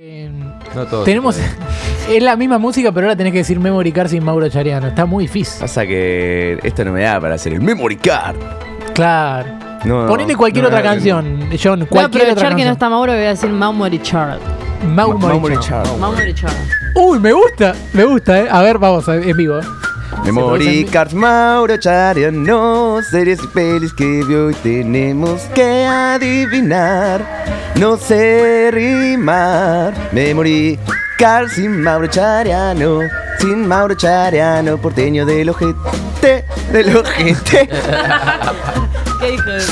Eh, No todos. tenemos. Es la misma música, pero ahora tenés que decir Memory Card sin Mauro Chariano. Está muy difícil. Pasa que esto no me da para hacer el memory card. Claro. No, Ponele cualquier no, otra no, canción, John. Voy a Cualquier otra aprovechar que no canción. está Mauro y voy a decir Maumori Chart. Mau Ma- Memory Memory Chart. Uy, me gusta, me gusta, eh. A ver, vamos, en vivo. eh. Memory cards, Mauro Chariano, series y pelis que hoy tenemos que adivinar. No sé rimar. Memory cards sin Mauro Chariano, sin Mauro Chariano, porteño del ojete, del ojete. ¿Qué hijo de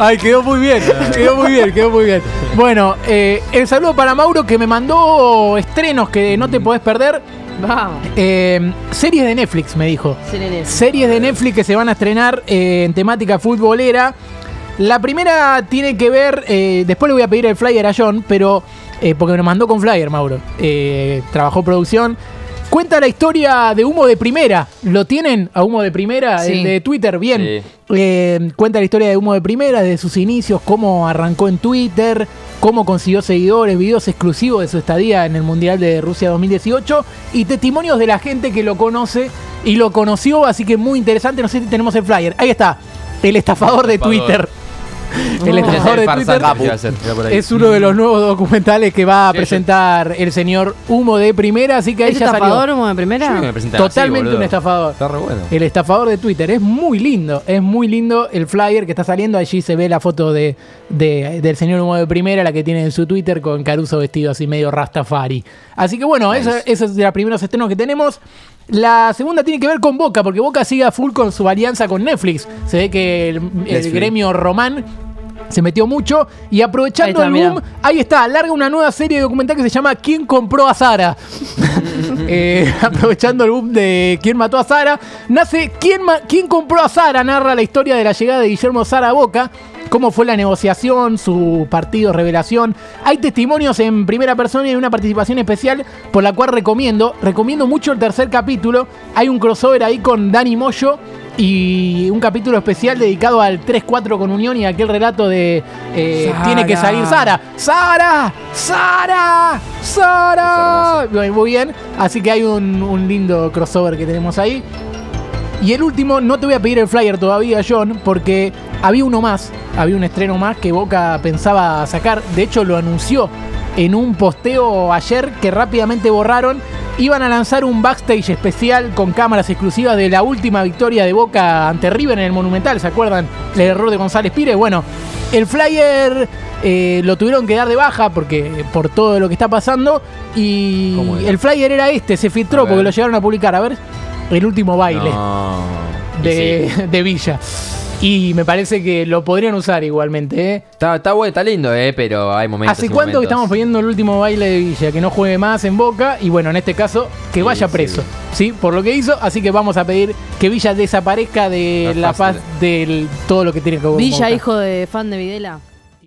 Ay, quedó muy bien, quedó muy bien, quedó muy bien. Bueno, eh, el saludo para Mauro que me mandó estrenos que no te podés perder. Vamos. Eh, series de Netflix, me dijo. Series de Netflix que se van a estrenar eh, en temática futbolera. La primera tiene que ver, eh, después le voy a pedir el flyer a John, pero eh, porque me lo mandó con flyer, Mauro. Trabajó producción. Cuenta la historia de Humo de Primera. ¿Lo tienen a Humo de Primera? Sí. El de Twitter, bien. Sí. Eh, cuenta la historia de Humo de Primera, de sus inicios, cómo arrancó en Twitter, cómo consiguió seguidores, videos exclusivos de su estadía en el Mundial de Rusia 2018 y testimonios de la gente que lo conoce y lo conoció, así que muy interesante. No sé si tenemos el flyer. Ahí está, el estafador de Estafador. Twitter. El estafador de Twitter es uno de los nuevos documentales que va a Sí, presentar el señor Humo de Primera, así que ahí ¿Es ya estafador salió. como de primera? Que me así, Totalmente un estafador. Está re bueno. El estafador de Twitter. Es muy lindo. Es muy lindo el flyer que está saliendo. Allí se ve la foto de, de- del señor Humo de Primera, la que tiene en su Twitter, con Caruso vestido así medio Rastafari. Así que bueno, Nice. eso, eso es de los primeros estrenos que tenemos. La segunda tiene que ver con Boca, porque Boca sigue a full con su alianza con Netflix. Se ve que el, gremio román se metió mucho y aprovechando está, el boom, mira. ahí está, larga una nueva serie documental que se llama ¿Quién compró a Sara? Eh, aprovechando el boom de ¿Quién mató a Sara? Nace ¿Quién, ¿Quién compró a Sara? Narra la historia de la llegada de Guillermo Sara a Boca, cómo fue la negociación, su partido, revelación. Hay testimonios en primera persona y una participación especial por la cual recomiendo. Recomiendo mucho el tercer capítulo. Hay un crossover ahí con Dani Moyo y un capítulo especial dedicado al 3-4 con Unión y aquel relato de eh, tiene que salir Sara. ¡Sara! ¡Sara! ¡Sara! Muy muy bien. Así que hay un, un lindo crossover que tenemos ahí. Y el último, no te voy a pedir el flyer todavía, John, porque había uno más, había un estreno más que Boca pensaba sacar. De hecho, lo anunció en un posteo ayer que rápidamente borraron. Iban a lanzar un backstage especial con cámaras exclusivas de la última victoria de Boca ante River en el Monumental. ¿Se acuerdan? El error de González Pires. Bueno, el flyer eh, lo tuvieron que dar de baja porque por todo lo que está pasando. Y el flyer era este, se filtró porque lo llegaron a publicar. A ver, el último baile No. De, sí. de Villa. Y me parece que lo podrían usar igualmente. ¿eh? Está, está bueno, está lindo, eh, pero hay momentos. ¿Hace cuánto que estamos pidiendo el último baile de Villa? Que no juegue más en Boca. Y bueno, en este caso, que Sí, vaya sí. preso. Sí. Por lo que hizo. Así que vamos a pedir que Villa desaparezca de la faz fácil. de todo lo que tiene que ver con Villa, Boca. hijo de fan de Videla.